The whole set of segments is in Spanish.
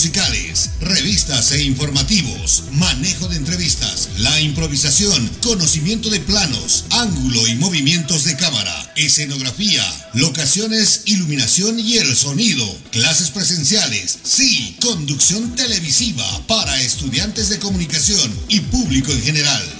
musicales, revistas e informativos, manejo de entrevistas, la improvisación, conocimiento de planos, ángulo y movimientos de cámara, escenografía, locaciones, iluminación y el sonido, clases presenciales, sí, conducción televisiva para estudiantes de comunicación y público en general.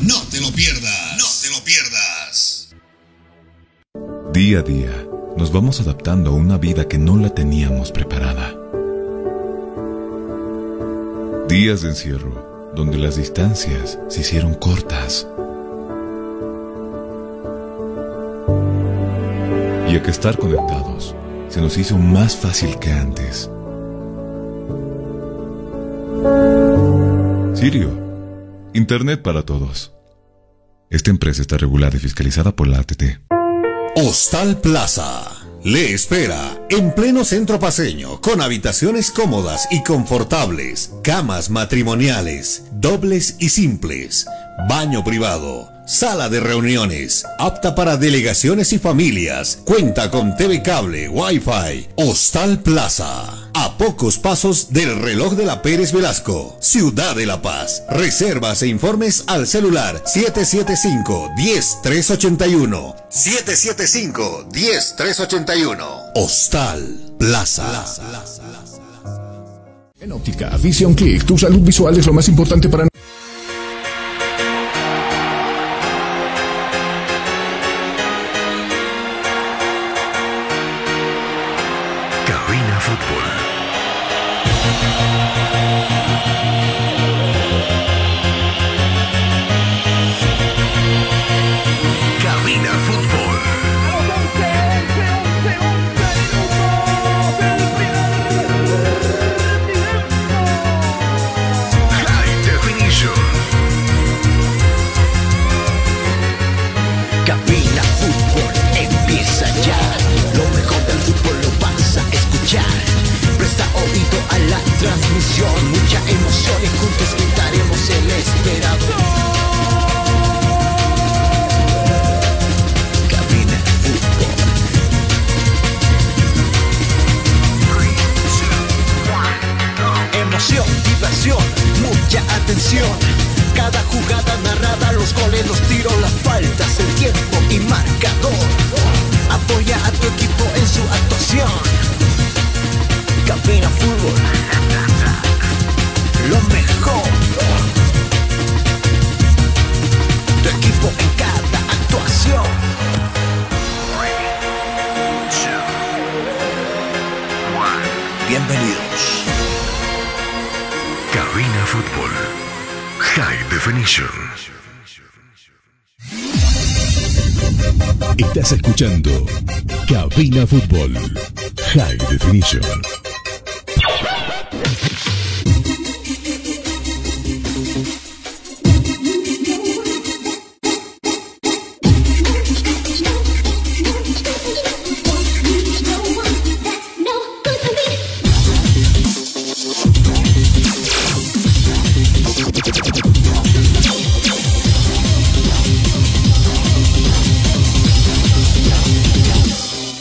No te lo pierdas. No te lo pierdas. Día a día, nos vamos adaptando a una vida que no la teníamos preparada. Días de encierro, donde las distancias se hicieron cortas. Y a que estar conectados se nos hizo más fácil que antes. Sirio, Internet para todos. Esta empresa está regulada y fiscalizada por la ATT. Hostal Plaza. Le espera en pleno centro paseño, con habitaciones cómodas y confortables, camas matrimoniales, dobles y simples, baño privado, sala de reuniones, apta para delegaciones y familias, cuenta con TV cable, Wi-Fi, Hostal Plaza. A pocos pasos del reloj de la Pérez Velasco, Ciudad de La Paz. Reservas e informes al celular 775-10381. 775-10381. Hostal Plaza. En óptica Vision Click, tu salud visual es lo más importante para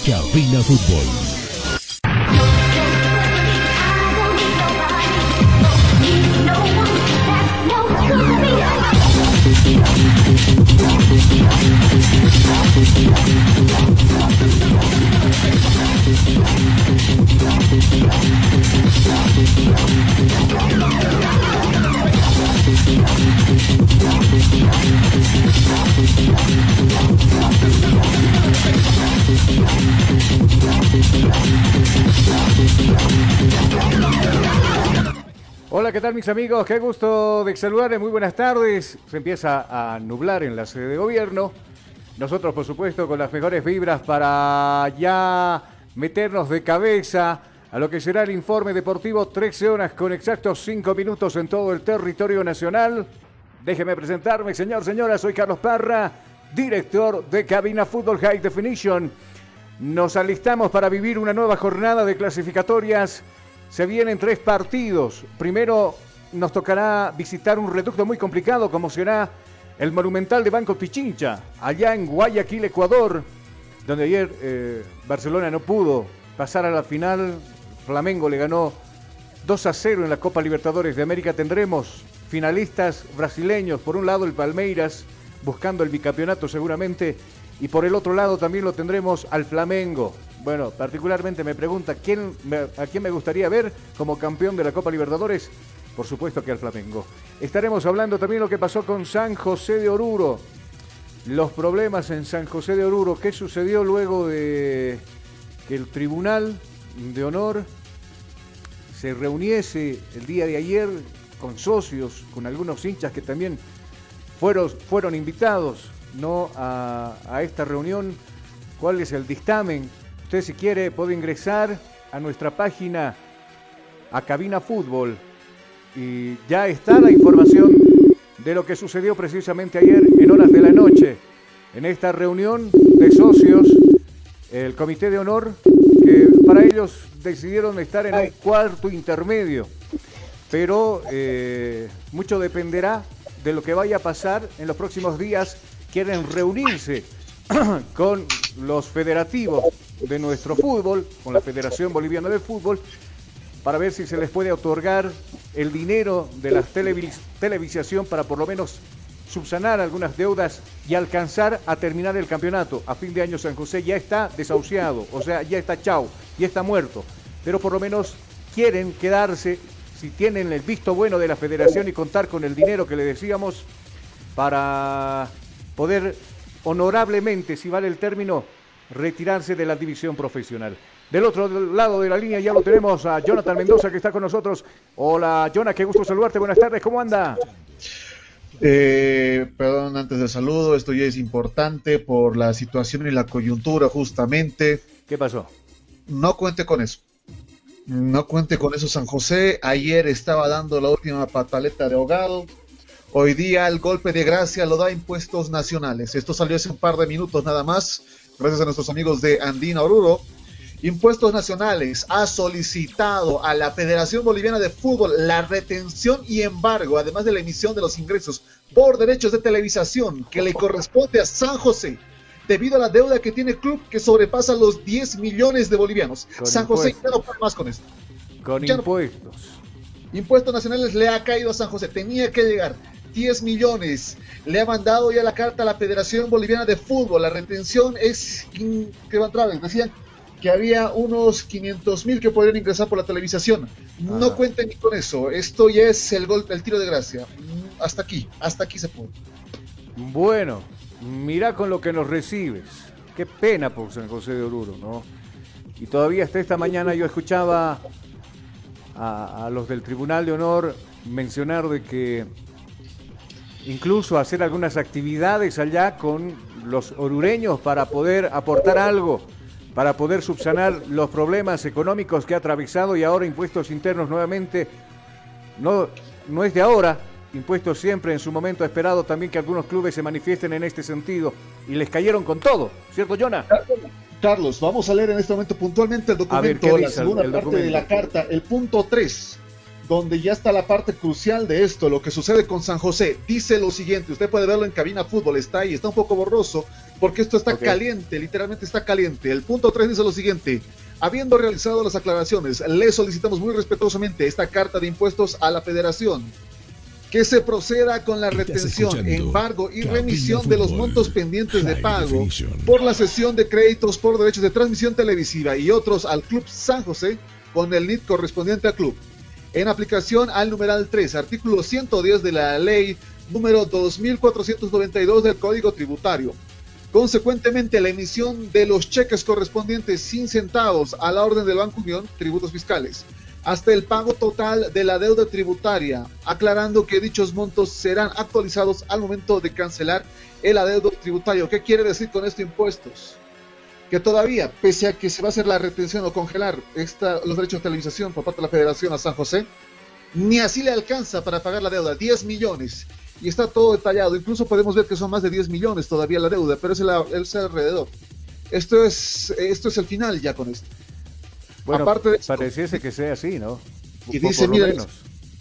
Cabina Fútbol. Tal mis amigos? Qué gusto de saludarles, muy buenas tardes. Se empieza a nublar en la sede de gobierno. Nosotros, por supuesto, con las mejores vibras para ya meternos de cabeza a lo que será el informe deportivo 13 horas con exactos 5 minutos en todo el territorio nacional. Déjeme presentarme, señor, señora, soy Carlos Parra, director de Cabina Fútbol High Definition. Nos alistamos para vivir una nueva jornada de clasificatorias. Se vienen tres partidos. Primero nos tocará visitar un reducto muy complicado como será el Monumental de Banco Pichincha, allá en Guayaquil, Ecuador, donde ayer eh, Barcelona no pudo pasar a la final Flamengo le ganó 2 a 0 en la Copa Libertadores de América. Tendremos finalistas brasileños. Por un lado el Palmeiras buscando el bicampeonato seguramente. Y por el otro lado también lo tendremos al Flamengo. Bueno, particularmente me pregunta ¿quién a quién me gustaría ver como campeón de la Copa Libertadores. Por supuesto que al Flamengo. Estaremos hablando también lo que pasó con San José de Oruro. Los problemas en San José de Oruro. ¿Qué sucedió luego de que el Tribunal de Honor se reuniese el día de ayer con socios, con algunos hinchas que también fueron, fueron invitados ¿no? a, a esta reunión. ¿Cuál es el dictamen? Usted si quiere puede ingresar a nuestra página a Cabina Fútbol y ya está la información de lo que sucedió precisamente ayer en horas de la noche en esta reunión de socios, el Comité de Honor para ellos decidieron estar en un cuarto intermedio. Pero eh, mucho dependerá de lo que vaya a pasar en los próximos días. Quieren reunirse con los federativos de nuestro fútbol, con la Federación Boliviana de Fútbol, para ver si se les puede otorgar el dinero de la televisación para por lo menos subsanar algunas deudas y alcanzar a terminar el campeonato. A fin de año San José ya está desahuciado, o sea, ya está chao, ya está muerto. Pero por lo menos quieren quedarse, si tienen el visto bueno de la federación y contar con el dinero que le decíamos, para poder honorablemente, si vale el término, retirarse de la división profesional. Del otro lado de la línea ya lo tenemos a Jonathan Mendoza que está con nosotros. Hola, Jonathan, qué gusto saludarte. Buenas tardes, ¿cómo anda? Eh, perdón, antes del saludo, esto ya es importante por la situación y la coyuntura justamente. ¿Qué pasó? No cuente con eso. No cuente con eso San José. Ayer estaba dando la última pataleta de ahogado. Hoy día el golpe de gracia lo da impuestos nacionales. Esto salió hace un par de minutos nada más. Gracias a nuestros amigos de Andina Oruro. Impuestos Nacionales ha solicitado a la Federación Boliviana de Fútbol la retención y embargo, además de la emisión de los ingresos por derechos de televisación que le corresponde a San José, debido a la deuda que tiene el club que sobrepasa los 10 millones de bolivianos. San José ya no puede más con esto. Con impuestos. Impuestos nacionales le ha caído a San José, tenía que llegar. 10 millones. Le ha mandado ya la carta a la Federación Boliviana de Fútbol. La retención es que va a entrar. Decían que había unos 500 mil que podrían ingresar por la televisación. No ah. cuenten ni con eso. Esto ya es el, gol, el tiro de gracia. Hasta aquí, hasta aquí se puede. Bueno, mira con lo que nos recibes. Qué pena por San José de Oruro, ¿no? Y todavía hasta esta mañana yo escuchaba a, a los del Tribunal de Honor mencionar de que incluso hacer algunas actividades allá con los orureños para poder aportar algo para poder subsanar los problemas económicos que ha atravesado y ahora impuestos internos nuevamente. No, no es de ahora, impuestos siempre en su momento esperado también que algunos clubes se manifiesten en este sentido y les cayeron con todo, ¿cierto, Jonah? Carlos, vamos a leer en este momento puntualmente el documento, la segunda parte de la carta, el punto 3 donde ya está la parte crucial de esto, lo que sucede con San José. Dice lo siguiente, usted puede verlo en cabina fútbol, está ahí, está un poco borroso, porque esto está caliente, literalmente está caliente. El punto 3 dice lo siguiente, habiendo realizado las aclaraciones, le solicitamos muy respetuosamente esta carta de impuestos a la federación. Que se proceda con la retención, embargo y remisión de los montos pendientes de pago por la cesión de créditos por derechos de transmisión televisiva y otros al Club San José con el NIT correspondiente al club en aplicación al numeral 3, artículo 110 de la ley número 2492 del Código Tributario. Consecuentemente, la emisión de los cheques correspondientes sin centavos a la orden del Banco Unión, tributos fiscales, hasta el pago total de la deuda tributaria, aclarando que dichos montos serán actualizados al momento de cancelar el adeudo tributario. ¿Qué quiere decir con esto impuestos? Que todavía, pese a que se va a hacer la retención o congelar esta, los derechos de televisación por parte de la Federación a San José, ni así le alcanza para pagar la deuda, 10 millones. Y está todo detallado, incluso podemos ver que son más de 10 millones todavía la deuda, pero es el, alrededor. Esto es, esto es el final ya con esto. Bueno, Aparte pareciese que sea así, ¿no? Y dice, mira,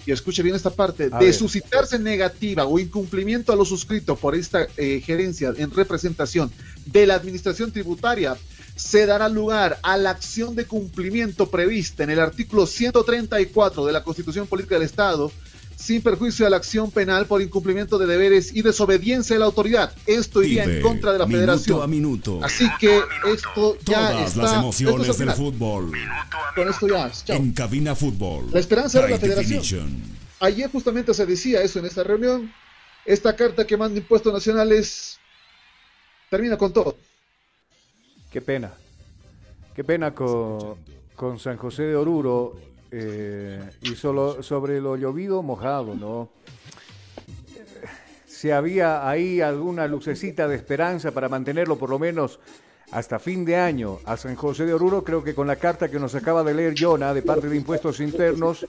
y escuche bien esta parte, de suscitarse negativa o incumplimiento a lo suscrito por esta eh, gerencia en representación de la administración tributaria, se dará lugar a la acción de cumplimiento prevista en el artículo 134 de la Constitución Política del Estado, sin perjuicio de la acción penal por incumplimiento de deberes y desobediencia de la autoridad. Esto iría en contra de la federación. A minuto. Así que esto ya Todas está. las emociones del fútbol. Con esto ya. Chao. En cabina fútbol. La esperanza de la federación. Ayer justamente se decía eso en esta reunión. Esta carta que manda impuestos nacionales termina con todo. Qué pena. Qué pena con, con San José de Oruro eh, y solo sobre lo llovido mojado, ¿no? Si había ahí alguna lucecita de esperanza para mantenerlo por lo menos hasta fin de año a San José de Oruro, creo que con la carta que nos acaba de leer Jonah de parte de Impuestos Internos,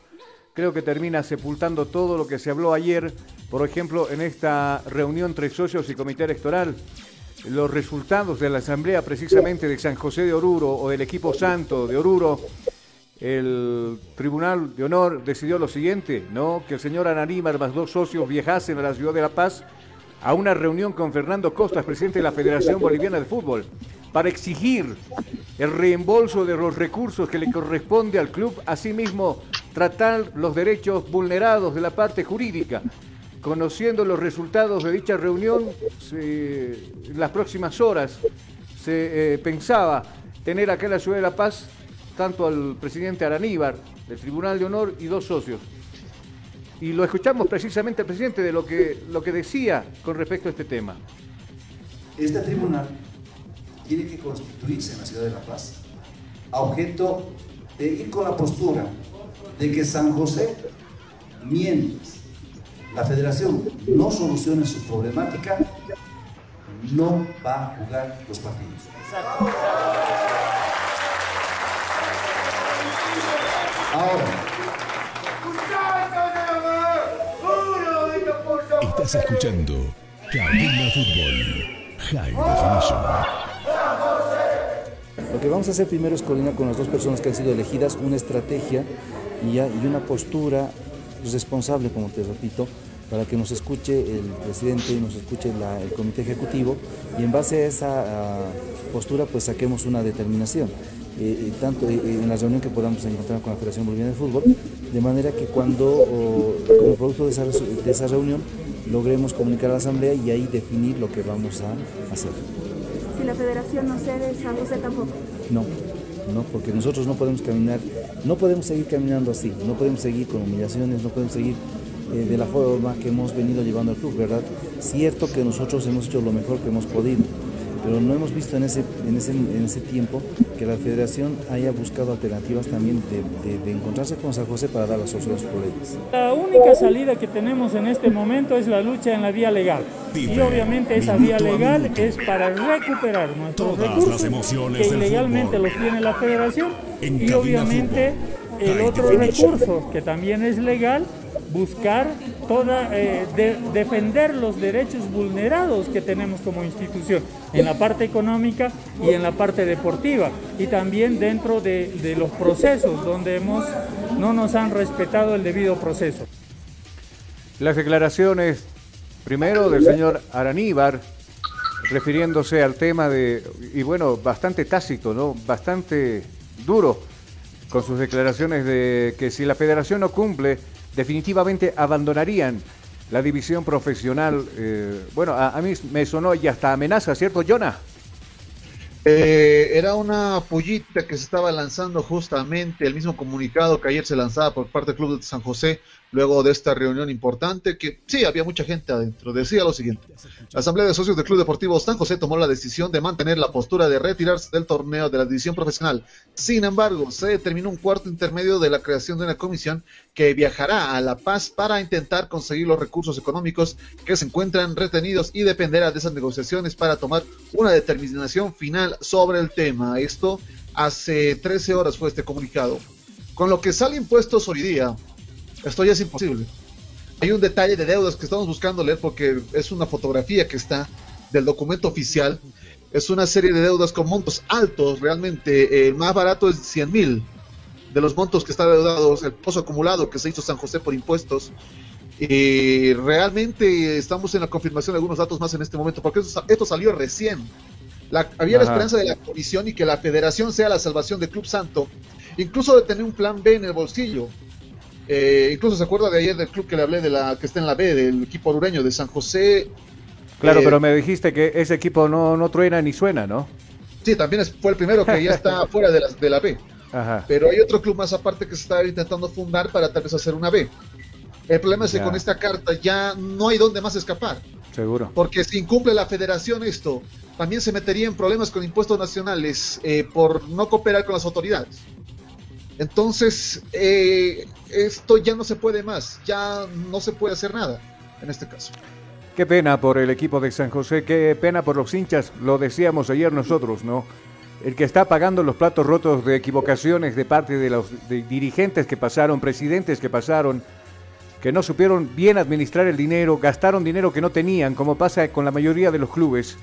creo que termina sepultando todo lo que se habló ayer, por ejemplo, en esta reunión entre socios y comité electoral. Los resultados de la asamblea precisamente de San José de Oruro o del equipo santo de Oruro el Tribunal de Honor decidió lo siguiente, ¿no? Que el señor Ananímar más dos socios viajasen a la ciudad de La Paz a una reunión con Fernando Costas, presidente de la Federación Boliviana de Fútbol, para exigir el reembolso de los recursos que le corresponde al club, asimismo tratar los derechos vulnerados de la parte jurídica. Conociendo los resultados de dicha reunión, las próximas horas se eh, pensaba tener acá en la ciudad de La Paz tanto al presidente Araníbar del Tribunal de Honor y dos socios. Y lo escuchamos precisamente al presidente de lo que, lo que decía con respecto a este tema. Este tribunal tiene que constituirse en la ciudad de La Paz a objeto de ir con la postura de que San José, mientras la federación no solucione su problemática, no va a jugar los partidos. Ahora. Estás escuchando Cabina Fútbol High Definition. Lo que vamos a hacer primero es coordinar con las dos personas que han sido elegidas una estrategia y, una postura responsable, como te repito, para que nos escuche el presidente y nos escuche el comité ejecutivo y en base a esa postura pues saquemos una determinación. Eh, eh, tanto eh, en la reunión que podamos encontrar con la Federación Boliviana de Fútbol, de manera que cuando, como producto de esa, de esa reunión, logremos comunicar a la Asamblea y ahí definir lo que vamos a hacer. Si la Federación no cede, San José tampoco. No, no, porque nosotros no podemos caminar, no podemos seguir caminando así, no podemos seguir con humillaciones, no podemos seguir de la forma que hemos venido llevando al club, ¿verdad? Cierto que nosotros hemos hecho lo mejor que hemos podido, pero no hemos visto en ese, en ese, en ese tiempo que la federación haya buscado alternativas también de, de, encontrarse con San José para dar las soluciones problemas. La única salida que tenemos en este momento es la lucha en la vía legal. y obviamente esa vía legal es para recuperar nuestros recursos que ilegalmente los tiene la federación y obviamente el otro recurso que también es legal buscar toda, eh, defender los derechos vulnerados que tenemos como institución en la parte económica y en la parte deportiva y también dentro de, los procesos donde hemos, no nos han respetado el debido proceso. Las declaraciones primero del señor Araníbar refiriéndose al tema de, y bueno, bastante tácito, ¿no? Bastante duro con sus declaraciones de que si la federación no cumple definitivamente abandonarían la división profesional. Eh, bueno, a, mí me sonó y hasta amenaza, ¿cierto, Jonah? Eh, era una pollita que se estaba lanzando justamente, el mismo comunicado que ayer se lanzaba por parte del Club de San José, luego de esta reunión importante, que sí, había mucha gente adentro. Decía lo siguiente, la Asamblea de Socios del Club Deportivo San José tomó la decisión de mantener la postura de retirarse del torneo de la división profesional. Sin embargo, se determinó un cuarto intermedio de la creación de una comisión que viajará a La Paz para intentar conseguir los recursos económicos que se encuentran retenidos y dependerá de esas negociaciones para tomar una determinación final sobre el tema. Esto hace 13 horas fue este comunicado. Con lo que sale impuestos hoy día, esto ya es imposible. Hay un detalle de deudas que estamos buscando leer porque es una fotografía que está del documento oficial. Es una serie de deudas con montos altos, realmente. El más barato es 100 mil de los montos que están deudados, el pozo acumulado que se hizo San José por impuestos. Y realmente estamos en la confirmación de algunos datos más en este momento, porque esto, salió recién. había la esperanza de la comisión y que la federación sea la salvación del Club Santo, incluso de tener un plan B en el bolsillo. Eh, incluso se acuerda de ayer del club que le hablé de la que está en la B, del equipo orureño de San José. Claro, eh, pero me dijiste que ese equipo no, no truena ni suena, ¿no? Sí, también fue el primero que ya está fuera de la, de la B. Pero hay otro club más aparte que se está intentando fundar para tal vez hacer una B. El problema es que con esta carta ya no hay dónde más escapar. Seguro. Porque si incumple la federación esto, también se metería en problemas con impuestos nacionales eh, por no cooperar con las autoridades. Entonces, eh, esto ya no se puede más, ya no se puede hacer nada en este caso. Qué pena por el equipo de San José, qué pena por los hinchas, lo decíamos ayer nosotros, ¿no? El que está pagando los platos rotos de equivocaciones de parte de los dirigentes que pasaron, presidentes que pasaron, que no supieron bien administrar el dinero, gastaron dinero que no tenían, como pasa con la mayoría de los clubes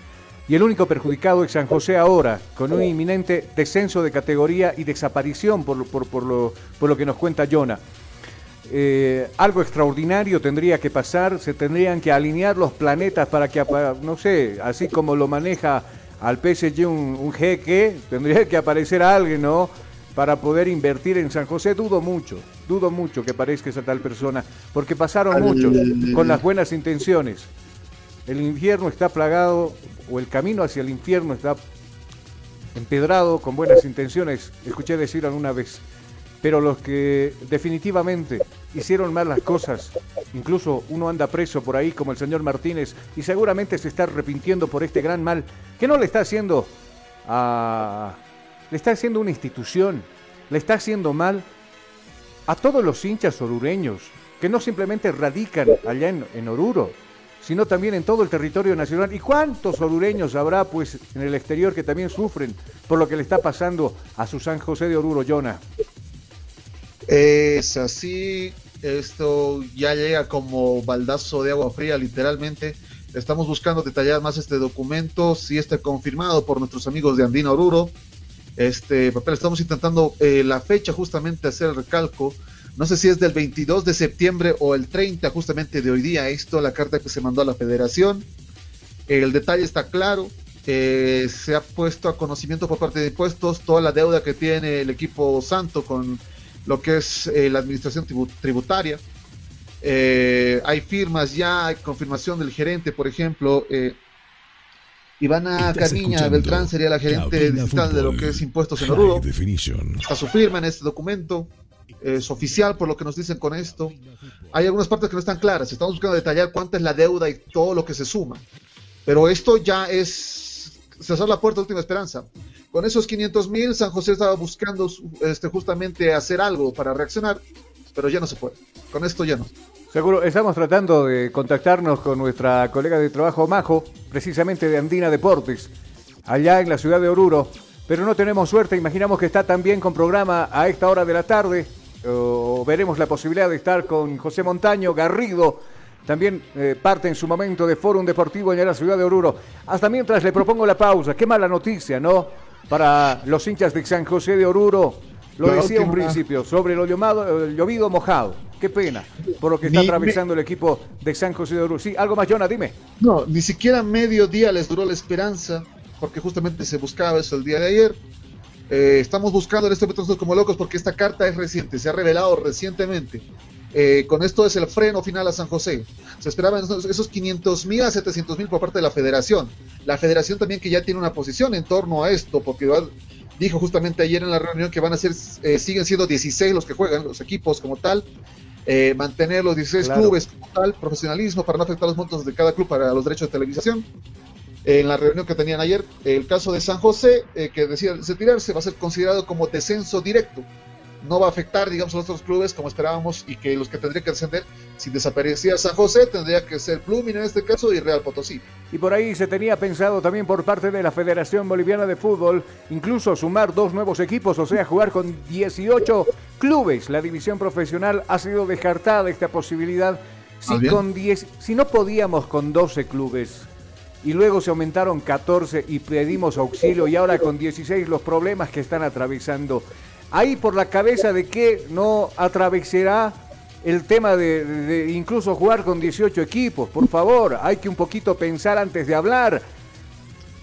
y el único perjudicado es San José ahora, con un inminente descenso de categoría y desaparición por, por, lo, por lo, que nos cuenta Jonah. Eh, algo extraordinario tendría que pasar, se tendrían que alinear los planetas para que, no sé, así como lo maneja al PSG un, un jeque, tendría que aparecer alguien, ¿no? Para poder invertir en San José, dudo mucho, dudo mucho que parezca esa tal persona, porque pasaron muchos con las buenas intenciones. El infierno está plagado, o el camino hacia el infierno está empedrado con buenas intenciones, escuché decir alguna vez. Pero los que definitivamente hicieron mal las cosas, incluso uno anda preso por ahí como el señor Martínez y seguramente se está arrepintiendo por este gran mal que no le está haciendo a... le está haciendo una institución, le está haciendo mal a todos los hinchas orureños que no simplemente radican allá en, en Oruro, sino también en todo el territorio nacional. ¿Y cuántos orureños habrá pues en el exterior que también sufren por lo que le está pasando a su San José de Oruro, Jonah? Es así, esto ya llega como baldazo de agua fría, literalmente. Estamos buscando detallar más este documento, si está confirmado por nuestros amigos de Andina Oruro. Este papel, estamos intentando eh, la fecha justamente hacer el recalco no sé si es del 22 de septiembre o el 30 justamente de hoy día, esto, la carta que se mandó a la federación. El detalle está claro, eh, se ha puesto a conocimiento por parte de impuestos toda la deuda que tiene el equipo santo con lo que es eh, la administración tributaria. Eh, hay firmas ya, hay confirmación del gerente, por ejemplo. Ivana Carniña Beltrán sería la gerente digital de lo que es impuestos en Oruro. Está su firma en este documento es oficial por lo que nos dicen con esto. Hay algunas partes que no están claras. Estamos buscando detallar cuánta es la deuda y todo lo que se suma. Pero esto ya es cerrar la puerta de última esperanza. Con esos 500 mil, San José estaba buscando este, justamente hacer algo para reaccionar, pero ya no se puede. Con esto ya no. Seguro, estamos tratando de contactarnos con nuestra colega de trabajo Majo, precisamente de Andina Deportes, allá en la ciudad de Oruro, pero no tenemos suerte. Imaginamos que está también con programa a esta hora de la tarde o veremos la posibilidad de estar con José Montaño, Garrido, también eh, parte en su momento de Fórum Deportivo en la ciudad de Oruro. Hasta mientras le propongo la pausa. Qué mala noticia, ¿no? Para los hinchas de San José de Oruro. Lo decía un principio, sobre lo el llovido mojado. Qué pena por lo que está atravesando el equipo de San José de Oruro. Sí, algo más, Jonah, dime. No, ni siquiera medio día les duró la esperanza, porque justamente se buscaba eso el día de ayer. Eh, estamos buscando en este momento como locos porque esta carta es reciente, se ha revelado recientemente. Eh, con esto es el freno final a San José. Se esperaban esos 500 mil a 700 mil por parte de la federación. La federación también que ya tiene una posición en torno a esto, porque dijo justamente ayer en la reunión que van a ser, eh, siguen siendo 16 los que juegan, los equipos como tal. eh, mantener los 16 clubes como tal, profesionalismo, para no afectar los montos de cada club para los derechos de televisación. En la reunión que tenían ayer, el caso de San José, eh, que decía retirarse, va a ser considerado como descenso directo no va a afectar, digamos, a los otros clubes como esperábamos y que los que tendrían que descender, si desaparecía San José, tendría que ser Plumin en este caso y Real Potosí. Y por ahí se tenía pensado también por parte de la Federación Boliviana de Fútbol, incluso sumar dos nuevos equipos, o sea, jugar con 18 clubes. La división profesional ha sido descartada esta posibilidad. Si, con 10, si no podíamos con 12 clubes, y luego se aumentaron 14 y pedimos auxilio y ahora con 16 los problemas que están atravesando ahí por la cabeza de que no atravesará el tema de, incluso jugar con 18 equipos. Por favor, hay que un poquito pensar antes de hablar.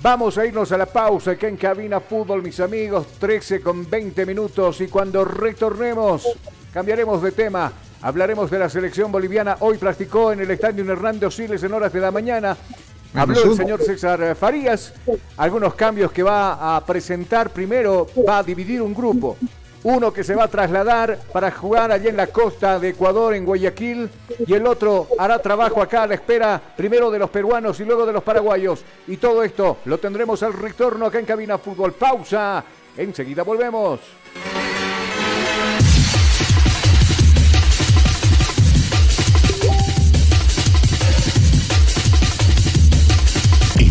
Vamos a irnos a la pausa aquí en Cabina Fútbol, mis amigos. 13 con 20 minutos y cuando retornemos cambiaremos de tema. Hablaremos de la selección boliviana. Hoy practicó en el estadio Hernando Siles en horas de la mañana. Habló el señor César Farías, algunos cambios que va a presentar. Primero va a dividir un grupo. Uno que se va a trasladar para jugar allí en la costa de Ecuador, en Guayaquil, y el otro hará trabajo acá a la espera primero de los peruanos y luego de los paraguayos. Y todo esto lo tendremos al retorno acá en Cabina Fútbol. Pausa. Enseguida volvemos.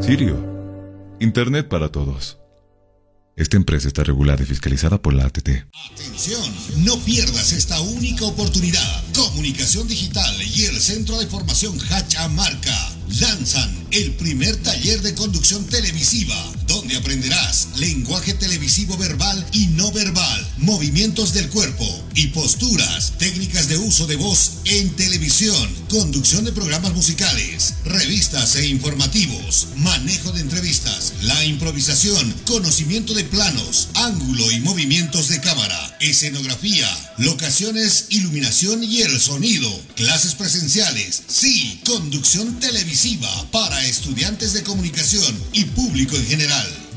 Sirio. Internet para todos. Esta empresa está regulada y fiscalizada por la ATT. Atención, no pierdas esta única oportunidad. Comunicación Digital y el Centro de Formación Hachamarca lanzan el primer taller de conducción televisiva, aprenderás lenguaje televisivo verbal y no verbal, movimientos del cuerpo y posturas, técnicas de uso de voz en televisión, conducción de programas musicales, revistas e informativos, manejo de entrevistas, la improvisación, conocimiento de planos, ángulo y movimientos de cámara, escenografía, locaciones, iluminación y el sonido, clases presenciales, sí, conducción televisiva para estudiantes de comunicación y público en general.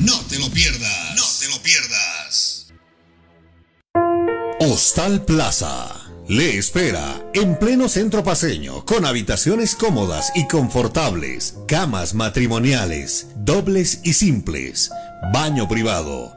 No te lo pierdas. No te lo pierdas. Hostal Plaza. Le espera en pleno centro paseño, con habitaciones cómodas y confortables, camas matrimoniales, dobles y simples, baño privado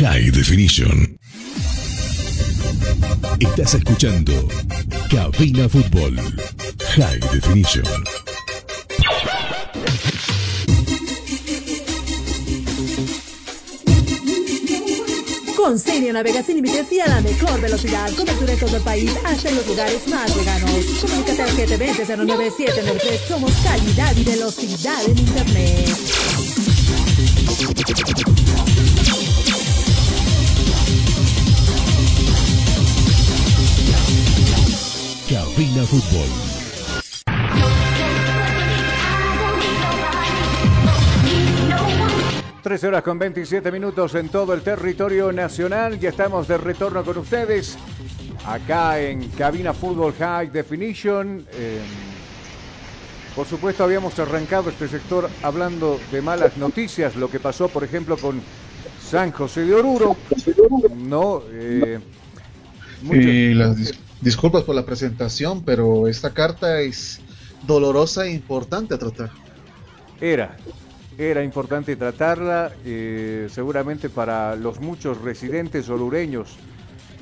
High Definition. Estás escuchando Cabina Fútbol. High Definition. Con Senio navegas sin límites y a la mejor velocidad. Cobertura en todo el país, hasta en los lugares más veganos. Comunícate al 720-09793. Somos calidad y velocidad en Internet. Cabina Fútbol. 13 horas con 27 minutos en todo el territorio nacional. Ya estamos de retorno con ustedes acá en Cabina Fútbol High Definition. Eh, por supuesto, habíamos arrancado este sector hablando de malas noticias, lo que pasó, por ejemplo, con San José de Oruro. No, eh, y las disculpas por la presentación, pero esta carta es dolorosa e importante a tratar. Era, era importante tratarla, eh, seguramente para los muchos residentes olureños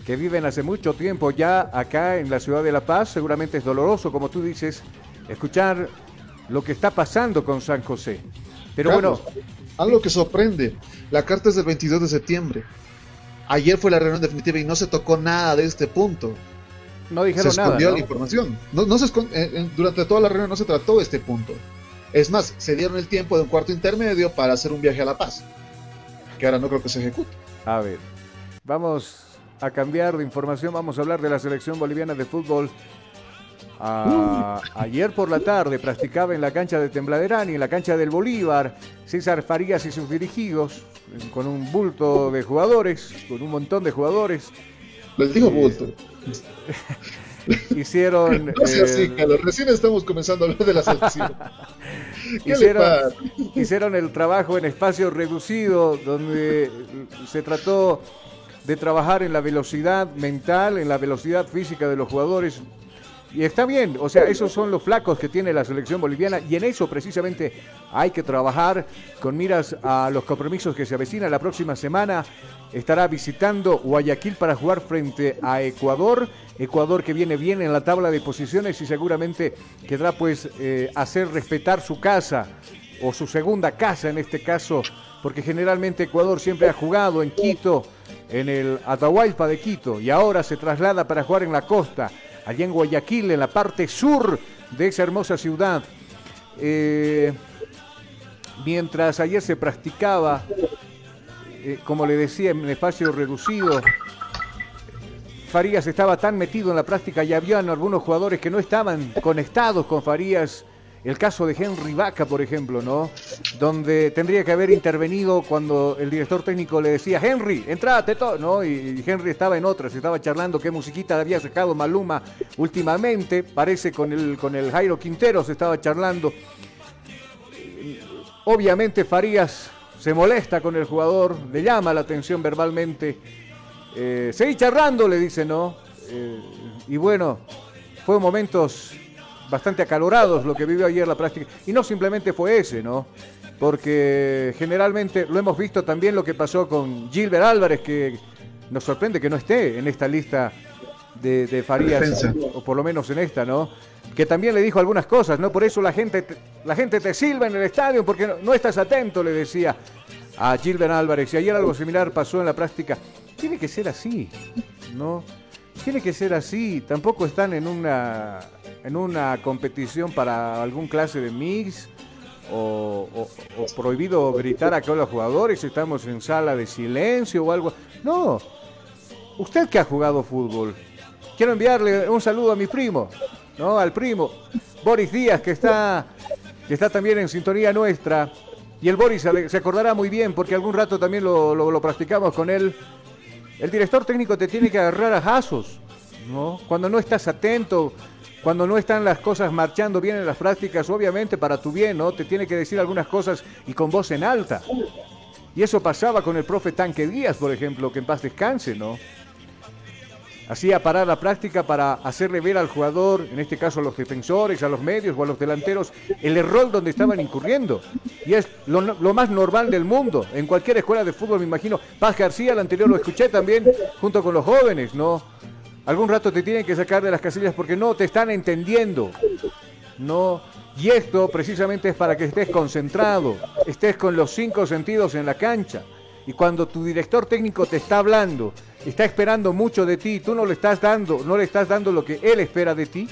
que viven hace mucho tiempo ya acá en la ciudad de La Paz, seguramente es doloroso, como tú dices, escuchar lo que está pasando con San José. Pero bueno... Algo que sorprende, la carta es del 22 de septiembre. Ayer fue la reunión definitiva y no se tocó nada de este punto. No dijeron se escondió la información. No, se eh, durante toda la reunión no se trató este punto. Es más, se dieron el tiempo de un cuarto intermedio para hacer un viaje a La Paz, que ahora no creo que se ejecute. A ver, vamos a cambiar de información, vamos a hablar de la selección boliviana de fútbol. Ah, ayer por la tarde practicaba en la cancha de Tembladerani, en la cancha del Bolívar, César Farías y sus dirigidos, con un bulto de jugadores, con un montón de jugadores. Les digo bulto. hicieron. No así, eh, Carlos. Recién estamos comenzando a hablar de la selección. hicieron, hicieron el trabajo en espacio reducido, donde se trató de trabajar en la velocidad mental, en la velocidad física de los jugadores. Y está bien, o sea, esos son los flacos que tiene la selección boliviana y en eso precisamente hay que trabajar con miras a los compromisos que se avecinan la próxima semana. Estará visitando Guayaquil para jugar frente a Ecuador Ecuador que viene bien en la tabla de posiciones y seguramente querrá pues eh, hacer respetar su casa o su segunda casa en este caso, porque generalmente Ecuador siempre ha jugado en Quito, en el Atahualpa de Quito, y ahora se traslada para jugar en la costa, allá en Guayaquil, en la parte sur de esa hermosa ciudad. Eh, mientras ayer se practicaba, eh, como le decía, en espacio reducido, Farías estaba tan metido en la práctica y había algunos jugadores que no estaban conectados con Farías. El caso de Henry Vaca, por ejemplo, ¿no? Donde tendría que haber intervenido cuando el director técnico le decía, Henry, entrate ¿no? Y Henry estaba en otra, se estaba charlando qué musiquita había sacado Maluma últimamente, parece con el, con el Jairo Quintero se estaba charlando. Obviamente Farías se molesta con el jugador, le llama la atención verbalmente eh, seguí charlando, le dice, ¿no? Eh, y bueno, fue momentos bastante acalorados lo que vivió ayer la práctica. Y no simplemente fue ese, ¿no? Porque generalmente lo hemos visto también lo que pasó con Gilbert Álvarez, que nos sorprende que no esté en esta lista de, Farías, o por lo menos en esta, ¿no? Que también le dijo algunas cosas, ¿no? Por eso la gente, la gente te silba en el estadio porque no estás atento, le decía. a Gilbert Álvarez. Y ayer algo similar pasó en la práctica. Tiene que ser así, ¿no? Tiene que ser así. Tampoco están en una, en una competición para algún clase de mix. O, prohibido gritar a todos los jugadores, estamos en sala de silencio o algo. No, usted que ha jugado fútbol, quiero enviarle un saludo a mi primo, ¿no? Al primo, Boris Díaz, que está, que está también en sintonía nuestra. Y el Boris se acordará muy bien, porque algún rato también lo, practicamos con él. El director técnico te tiene que agarrar a jasos, ¿no? Cuando no estás atento, cuando no están las cosas marchando bien en las prácticas, obviamente para tu bien, ¿no? Te tiene que decir algunas cosas y con voz en alta. Y eso pasaba con el profe Tanque Díaz, por ejemplo, que en paz descanse, ¿no? hacía parar la práctica para hacerle ver al jugador, en este caso a los defensores, a los medios o a los delanteros, el error donde estaban incurriendo. Y es lo, más normal del mundo. En cualquier escuela de fútbol, me imagino. Paz García, el anterior lo escuché también, junto con los jóvenes, ¿no? Algún rato te tienen que sacar de las casillas porque no te están entendiendo. No. Y esto precisamente es para que estés concentrado, estés con los cinco sentidos en la cancha. Y cuando tu director técnico te está hablando está esperando mucho de ti, tú no le estás dando, no le estás dando lo que él espera de ti,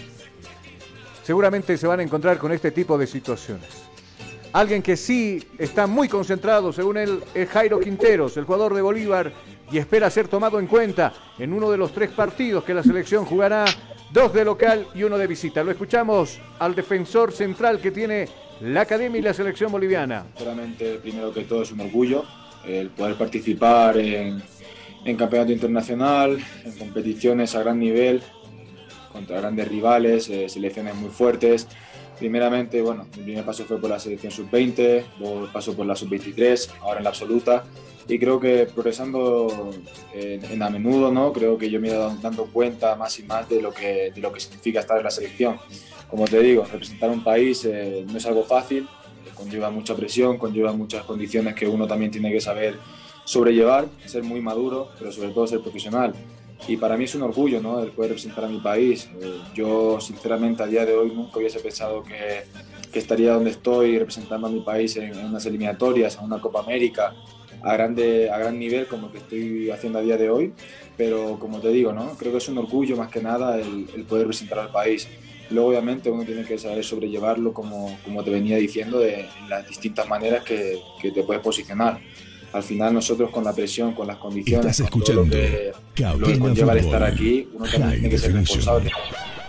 seguramente se van a encontrar con este tipo de situaciones. Alguien que sí está muy concentrado, según él, es Jairo Quinteros, el jugador de Bolívar, y espera ser tomado en cuenta en uno de los tres partidos que la selección jugará, dos de local y uno de visita. Lo escuchamos al defensor central que tiene la Academia y la selección boliviana. Realmente, primero que todo, es un orgullo el poder participar en en campeonato internacional, en competiciones a gran nivel, contra grandes rivales, eh, selecciones muy fuertes. Primeramente, bueno, mi primer paso fue por la selección sub-20, luego paso por la sub-23, ahora en la absoluta. Y creo que progresando en, a menudo, ¿no? creo que yo me he ido dando cuenta más y más de lo que, de lo que significa estar en la selección. Como te digo, representar un país eh, no es algo fácil, conlleva mucha presión, conlleva muchas condiciones que uno también tiene que saber sobrellevar, ser muy maduro, pero sobre todo ser profesional. Y para mí es un orgullo ¿no? el poder representar a mi país. Eh, yo, sinceramente, a día de hoy nunca hubiese pensado que, que estaría donde estoy representando a mi país en, unas eliminatorias, en una Copa América, a, grande, a gran nivel como que estoy haciendo a día de hoy. Pero como te digo, ¿no? creo que es un orgullo más que nada el, el poder representar al país. Luego, obviamente, uno tiene que saber sobrellevarlo, como, como te venía diciendo, de, las distintas maneras que, que te puedes posicionar al final nosotros con la presión, con las condiciones, con todo lo que, lo que conlleva el estar aquí, uno también tiene que ser responsable.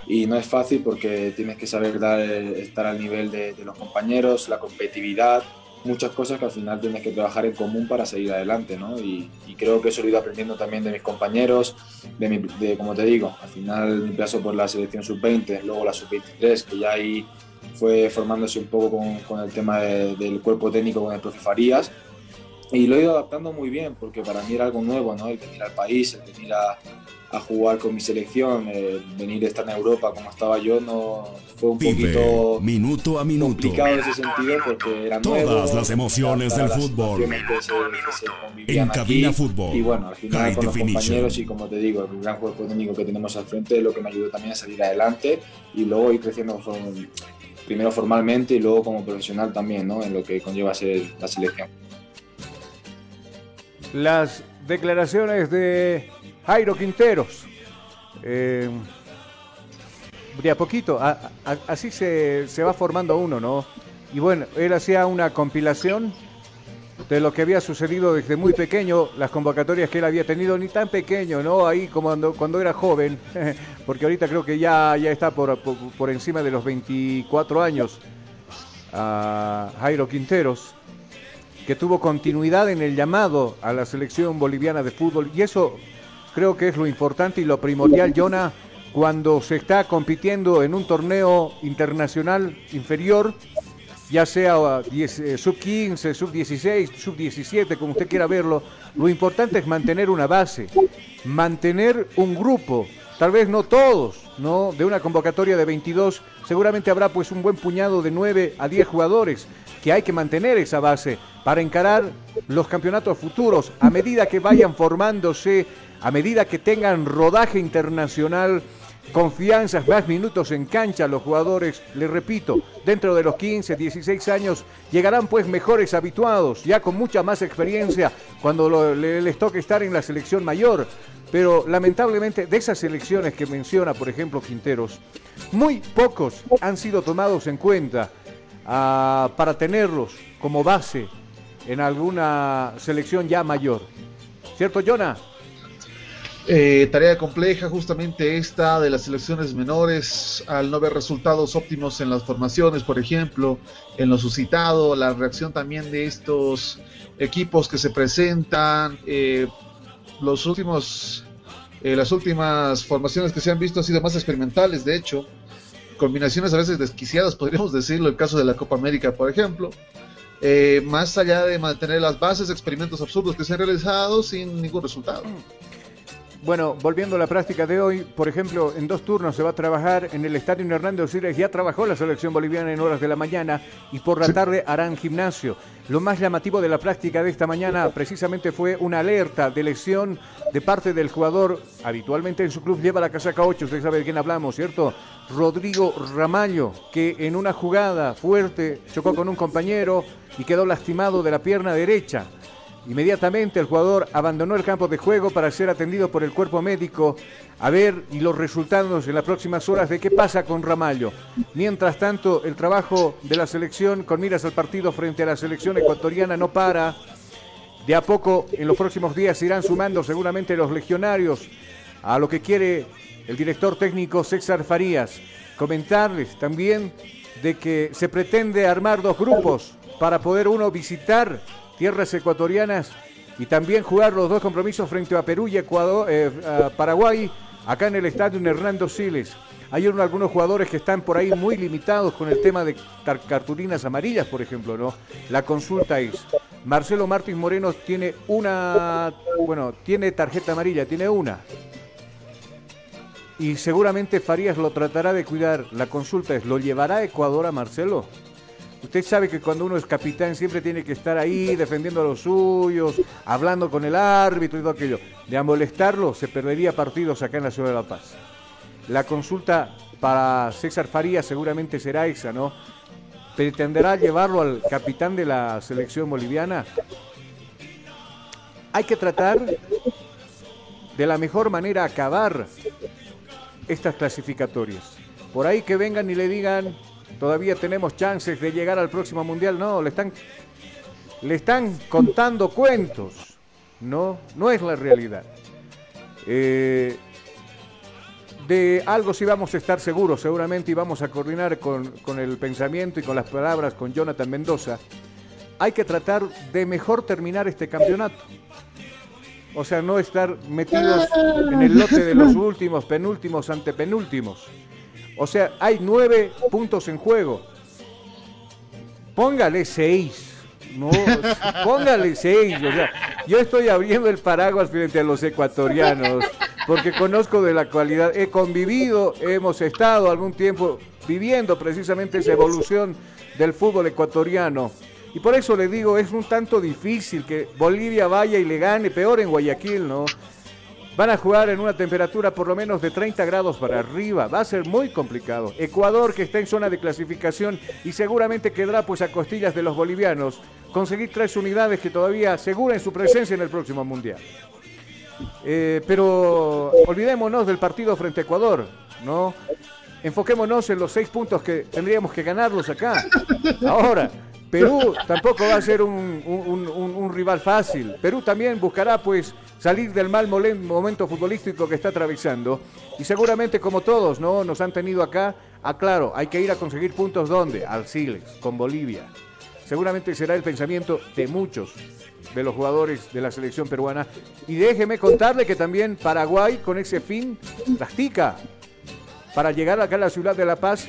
Y no es fácil porque tienes que saber dar, estar al nivel de, los compañeros, la competitividad, muchas cosas que al final tienes que trabajar en común para seguir adelante, ¿no? Y, creo que eso lo he ido aprendiendo también de mis compañeros, de, mi, de como te digo, al final mi paso por la selección sub-20, luego la sub-23, que ya ahí fue formándose un poco con, con el tema del cuerpo técnico con el profe Farías, y lo he ido adaptando muy bien, porque para mí era algo nuevo, ¿no? El venir al país, el venir a, a jugar con mi selección, el venir a estar en Europa como estaba yo, no fue un poquito minuto a minuto. complicado en ese sentido porque era Todas nuevo, las emociones del fútbol. en cabina fútbol. Y bueno, al final con los compañeros y como te digo, el gran juego técnico que tenemos al frente es lo que me ayudó también a salir adelante y luego ir creciendo primero formalmente y luego como profesional también, ¿no? En lo que conlleva ser la selección las declaraciones de Jairo Quinteros. Eh, de a poquito, así se, va formando uno, ¿no? Y bueno, él hacía una compilación de lo que había sucedido desde muy pequeño, las convocatorias que él había tenido, ni tan pequeño, ¿no? Ahí como cuando, cuando era joven, porque ahorita creo que ya, ya está por, por, encima de los 24 años, Jairo Quinteros que tuvo continuidad en el llamado a la selección boliviana de fútbol y eso creo que es lo importante y lo primordial, Jonah, cuando se está compitiendo en un torneo internacional inferior, ya sea eh, sub 15, sub 16, sub 17, como usted quiera verlo, lo importante es mantener una base, mantener un grupo, tal vez no todos, ¿no? De una convocatoria de 22, seguramente habrá pues un buen puñado de 9 a 10 jugadores, que hay que mantener esa base para encarar los campeonatos futuros a medida que vayan formándose, a medida que tengan rodaje internacional, confianza, más minutos en cancha los jugadores, les repito, dentro de los 15, 16 años llegarán pues mejores habituados, ya con mucha más experiencia cuando les toque estar en la selección mayor. Pero lamentablemente de esas selecciones que menciona, por ejemplo, Quinteros, muy pocos han sido tomados en cuenta ah, para tenerlos como base en alguna selección ya mayor. ¿Cierto, Jonah? Eh, tarea compleja justamente esta de las selecciones menores al no ver resultados óptimos en las formaciones, por ejemplo, en lo suscitado, la reacción también de estos equipos que se presentan, eh, los últimos, eh, las últimas formaciones que se han visto han sido más experimentales, de hecho, combinaciones a veces desquiciadas, podríamos decirlo, el caso de la Copa América, por ejemplo. más allá de mantener las bases, experimentos absurdos que se han realizado sin ningún resultado. Bueno, volviendo a la práctica de hoy, por ejemplo, en dos turnos se va a trabajar en el estadio Hernando Siles. Ya trabajó la selección boliviana en horas de la mañana y por la tarde harán gimnasio. Lo más llamativo de la práctica de esta mañana precisamente fue una alerta de lesión de parte del jugador. Habitualmente en su club lleva la casaca 8, usted sabe de quién hablamos, ¿cierto? Rodrigo Ramallo, que en una jugada fuerte chocó con un compañero y quedó lastimado de la pierna derecha. Inmediatamente el jugador abandonó el campo de juego para ser atendido por el cuerpo médico a ver y los resultados en las próximas horas de qué pasa con Ramallo. Mientras tanto, el trabajo de la selección con miras al partido frente a la selección ecuatoriana no para. De a poco, en los próximos días irán sumando seguramente los legionarios a lo que quiere el director técnico César Farías. Comentarles también de que se pretende armar dos grupos para poder uno visitar tierras ecuatorianas y también jugar los dos compromisos frente a Perú y Ecuador, eh, Paraguay, acá en el estadio Hernando Siles. Hay algunos jugadores que están por ahí muy limitados con el tema de cartulinas amarillas, por ejemplo, ¿no? La consulta es, Marcelo Martín Moreno tiene una, bueno, tiene tarjeta amarilla, tiene una. Y seguramente Farías lo tratará de cuidar. La consulta es, ¿lo llevará a Ecuador a Marcelo? Usted sabe que cuando uno es capitán siempre tiene que estar ahí defendiendo a los suyos, hablando con el árbitro y todo aquello. De a molestarlo se perdería partidos acá en la ciudad de La Paz. La consulta para César Farías seguramente será esa, ¿no? ¿Pretenderá llevarlo al capitán de la selección boliviana? Hay que tratar de la mejor manera acabar estas clasificatorias. Por ahí que vengan y le digan, todavía tenemos chances de llegar al próximo mundial. No, le están, le están contando cuentos. No, no es la realidad. Eh, de algo sí vamos a estar seguros, seguramente, y vamos a coordinar con, con el pensamiento y con las palabras con Jonathan Mendoza. Hay que tratar de mejor terminar este campeonato. O sea, no estar metidos en el lote de los últimos, penúltimos, antepenúltimos. O sea, hay nueve puntos en juego. Póngale seis. No, póngale seis. O sea, yo estoy abriendo el paraguas frente a los ecuatorianos porque conozco de la cualidad. He convivido, hemos estado algún tiempo viviendo precisamente esa evolución del fútbol ecuatoriano. Y por eso le digo, es un tanto difícil que Bolivia vaya y le gane, peor en Guayaquil, ¿no? Van a jugar en una temperatura por lo menos de 30 grados para arriba. Va a ser muy complicado. Ecuador, que está en zona de clasificación y seguramente quedará pues a costillas de los bolivianos, conseguir tres unidades que todavía aseguren su presencia en el próximo Mundial. Eh, pero olvidémonos del partido frente a Ecuador, ¿no? Enfoquémonos en los seis puntos que tendríamos que ganarlos acá. Ahora, Perú tampoco va a ser un, rival fácil. Perú también buscará pues salir del mal momento futbolístico que está atravesando. Y seguramente como todos, ¿no? Nos han tenido acá. Aclaro, hay que ir a conseguir puntos ¿dónde? Al Siles, con Bolivia. Seguramente será el pensamiento de muchos de los jugadores de la selección peruana. Y déjeme contarle que también Paraguay con ese fin practica para llegar acá a la ciudad de La Paz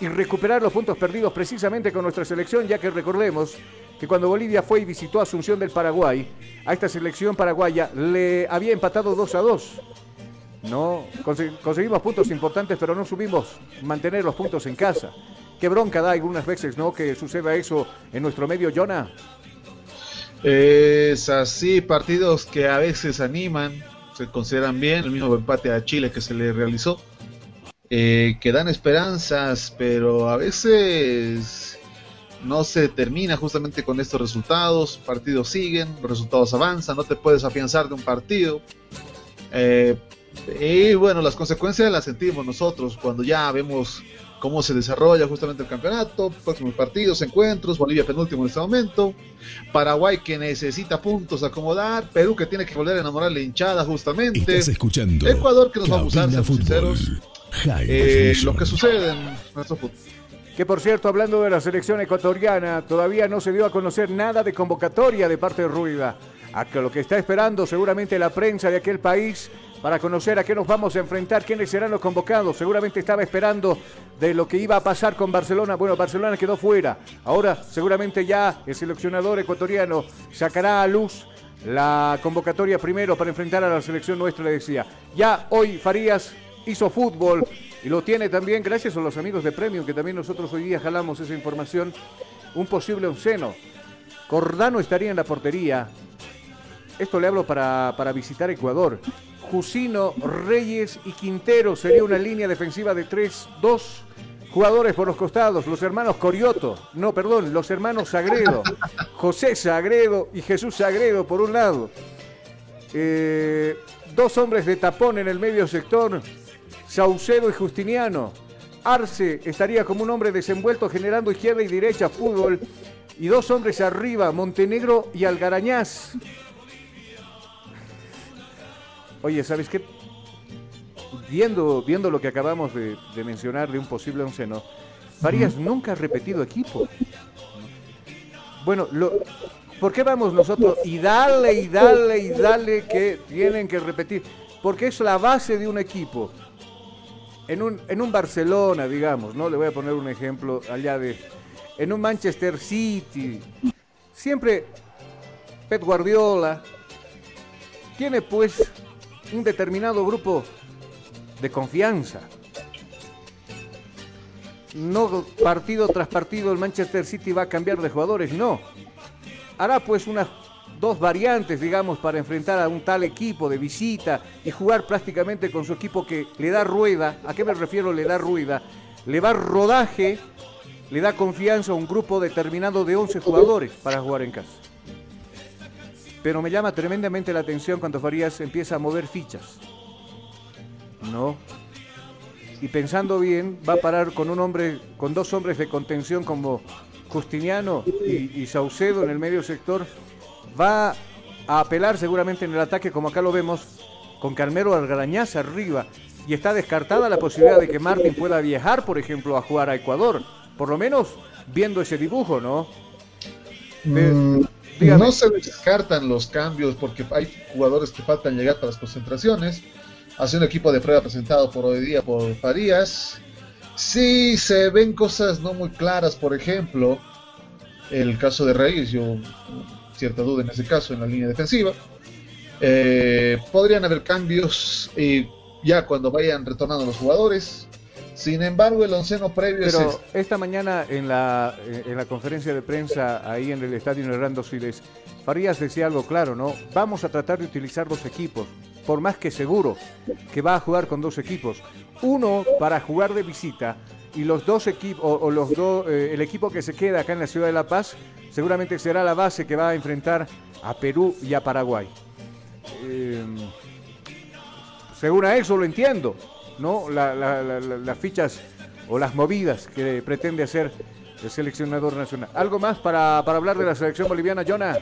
y recuperar los puntos perdidos precisamente con nuestra selección, ya que recordemos que cuando Bolivia fue y visitó Asunción del Paraguay, a esta selección paraguaya le había empatado 2 a 2. No, conseguimos puntos importantes, pero no subimos mantener los puntos en casa. Qué bronca da algunas veces, ¿no? Que suceda eso en nuestro medio, Jonah. Es así, partidos que a veces animan, se consideran bien, el mismo empate a Chile que se le realizó eh, que dan esperanzas, pero a veces no se termina justamente con estos resultados, partidos siguen, resultados avanzan, no te puedes afianzar de un partido. Eh, y bueno, las consecuencias las sentimos nosotros cuando ya vemos cómo se desarrolla justamente el campeonato, próximos partidos, encuentros, Bolivia penúltimo en este momento, Paraguay que necesita puntos a acomodar, Perú que tiene que volver a enamorar la hinchada justamente, escuchando Ecuador que nos va a abusar, sinceros, eh, lo que sucede en nuestro fútbol. Que por cierto, hablando de la selección ecuatoriana, todavía no se dio a conocer nada de convocatoria de parte de Ruida. A que lo que está esperando seguramente la prensa de aquel país para conocer a qué nos vamos a enfrentar, quiénes serán los convocados. Seguramente estaba esperando de lo que iba a pasar con Barcelona. Bueno, Barcelona quedó fuera. Ahora seguramente ya el seleccionador ecuatoriano sacará a luz la convocatoria primero para enfrentar a la selección nuestra, le decía. Ya hoy Farías hizo fútbol y lo tiene también gracias a los amigos de Premium, que también nosotros hoy día jalamos esa información, un posible onceno. Cordano estaría en la portería. Esto le hablo para, para visitar Ecuador. Jusino, Reyes y Quintero. Sería una línea defensiva de 3-2 jugadores por los costados, los hermanos Corioto, no, perdón, los hermanos Sagredo, José Sagredo y Jesús Sagredo por un lado. Eh, dos hombres de tapón en el medio sector, Saucedo y Justiniano. Arce estaría como un hombre desenvuelto generando izquierda y derecha fútbol. Y dos hombres arriba, Montenegro y Algarañaz. Oye, ¿sabes qué? Viendo, viendo lo que acabamos de, mencionar de un posible onceno, Farías nunca ha repetido equipo. Bueno, lo, ¿por qué vamos nosotros y dale y dale y dale que tienen que repetir? Porque es la base de un equipo. En un, en un Barcelona, digamos, ¿no? Le voy a poner un ejemplo allá de. En un Manchester City. Siempre Pep Guardiola tiene pues un determinado grupo de confianza. No partido tras partido el Manchester City va a cambiar de jugadores, no. Hará pues unas dos variantes, digamos, para enfrentar a un tal equipo de visita y jugar prácticamente con su equipo que le da rueda. ¿A qué me refiero? Le da rueda. Le da rodaje, le da confianza a un grupo determinado de 11 jugadores para jugar en casa pero me llama tremendamente la atención cuando Farías empieza a mover fichas. No. Y pensando bien, va a parar con un hombre, con dos hombres de contención como Justiniano y, Saucedo en el medio sector. Va a apelar seguramente en el ataque, como acá lo vemos, con Calmero Algarañaz arriba. Y está descartada la posibilidad de que Martín pueda viajar, por ejemplo, a jugar a Ecuador. Por lo menos viendo ese dibujo, ¿no? Mm, no se descartan los cambios porque hay jugadores que faltan llegar para las concentraciones. Hace un equipo de prueba presentado por hoy día por Farías. Sí, se ven cosas no muy claras, por ejemplo, el caso de Reyes, yo cierta duda en ese caso en la línea defensiva. Eh, podrían haber cambios y ya cuando vayan retornando los jugadores. Sin embargo, el onceno previo Pero es esta mañana en la, en la conferencia de prensa ahí en el estadio Hernando Siles, Farías decía algo claro, ¿no? Vamos a tratar de utilizar dos equipos, por más que seguro que va a jugar con dos equipos. Uno para jugar de visita y los dos equipos, o, los dos, eh, el equipo que se queda acá en la ciudad de La Paz, seguramente será la base que va a enfrentar a Perú y a Paraguay. Eh, según a eso lo entiendo, ¿no? las fichas o las movidas que pretende hacer el seleccionador nacional. ¿Algo más para, hablar de la selección boliviana, Jonah?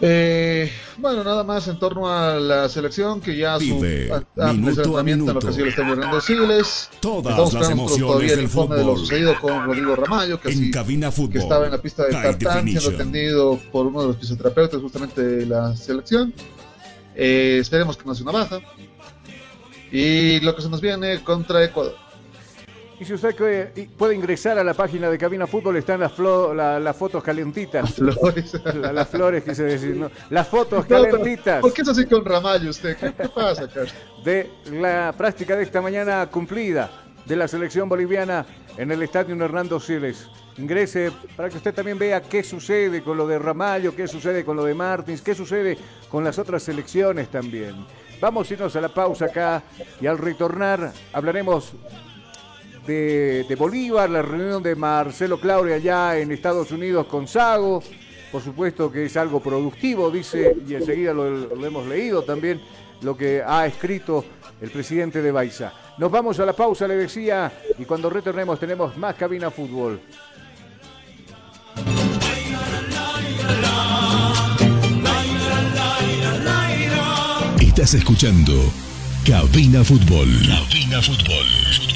Eh, bueno, nada más en torno a la selección que ya su minuto a minuto. lo que sigue está Siles. Todas las emociones del fútbol. de lo sucedido con Rodrigo Ramallo, que, en cabina fútbol, que estaba en la pista de Tartán siendo atendido por uno de los fisioterapeutas justamente de la selección. Eh, esperemos que no sea una baja. Y lo que se nos viene contra Ecuador. Y si usted puede ingresar a la página de Cabina Fútbol, están las, las fotos calentitas. Las flores. las flores, quise decir. ¿no? Las fotos calentitas. ¿Por qué es así con Ramallo usted? ¿Qué, pasa, Carlos? De la práctica de esta mañana cumplida. de la selección boliviana en el estadio Hernando Siles. Ingrese para que usted también vea qué sucede con lo de Ramallo, qué sucede con lo de Martins, qué sucede con las otras selecciones también. Vamos a irnos a la pausa acá y al retornar hablaremos de, Bolívar, la reunión de Marcelo Claure allá en Estados Unidos con Sago. Por supuesto que es algo productivo, dice, y enseguida lo, lo hemos leído también, lo que ha escrito el presidente de Baiza. Nos vamos a la pausa, le decía, y cuando retornemos tenemos más cabina fútbol. Estás escuchando Cabina Fútbol. Cabina Fútbol.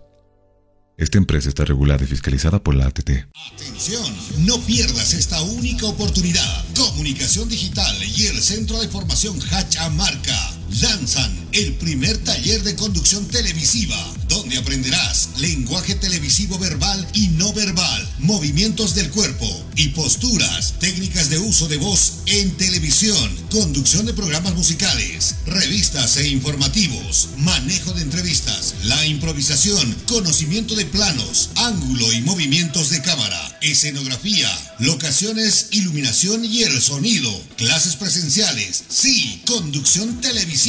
Esta empresa está regulada y fiscalizada por la ATT. Atención, no pierdas esta única oportunidad. Comunicación Digital y el Centro de Formación Hachamarca lanzan el primer taller de conducción televisiva, donde aprenderás lenguaje televisivo verbal y no verbal, movimientos del cuerpo y posturas, técnicas de uso de voz en televisión, conducción de programas musicales, revistas e informativos, manejo de entrevistas, la improvisación, conocimiento de planos, ángulo y movimientos de cámara, escenografía, locaciones, iluminación y el sonido, clases presenciales, sí, conducción televisiva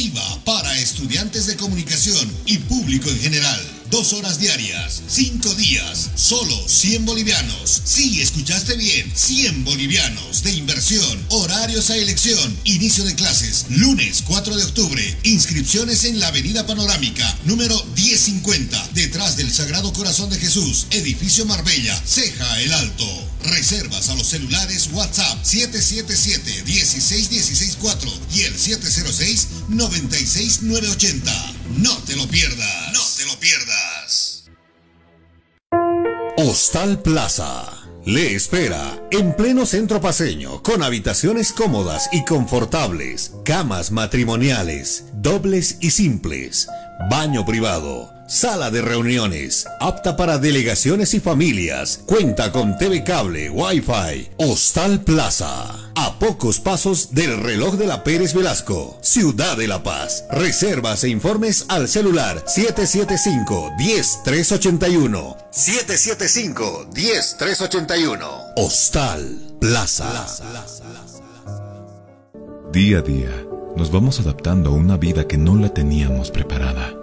para estudiantes de comunicación y público en general. Dos horas diarias, cinco días, solo 100 bolivianos. Sí, escuchaste bien, 100 bolivianos de inversión, horarios a elección, inicio de clases, lunes 4 de octubre, inscripciones en la Avenida Panorámica, número 1050, detrás del Sagrado Corazón de Jesús, edificio Marbella, Ceja el Alto. Reservas a los celulares WhatsApp 777 16164 y el 706 96980. No te lo pierdas. No te lo pierdas. Hostal Plaza. Le espera en pleno centro paseño con habitaciones cómodas y confortables, camas matrimoniales, dobles y simples, baño privado Sala de reuniones, apta para delegaciones y familias. Cuenta con TV cable, Wi-Fi. Hostal Plaza. A pocos pasos del reloj de la Pérez Velasco. Ciudad de La Paz. Reservas e informes al celular 775-10381. 775-10381. Hostal Plaza. Día a día, nos vamos adaptando a una vida que no la teníamos preparada.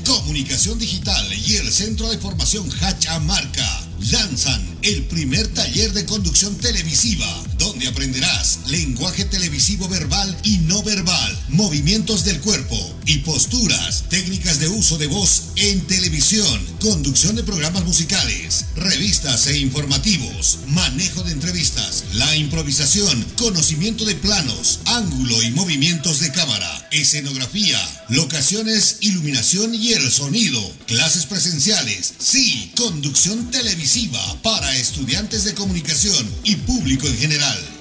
Comunicación Digital y el Centro de Formación Hachamarca lanzan el primer taller de conducción televisiva, donde aprenderás lenguaje televisivo verbal y no verbal, movimientos del cuerpo y posturas, técnicas de uso de voz en televisión, conducción de programas musicales, revistas e informativos, manejo de entrevistas, la improvisación, conocimiento de planos, ángulo y movimientos de cámara, escenografía, locaciones, iluminación y el sonido, clases presenciales, sí, conducción televisiva para estudiantes de comunicación y público en general.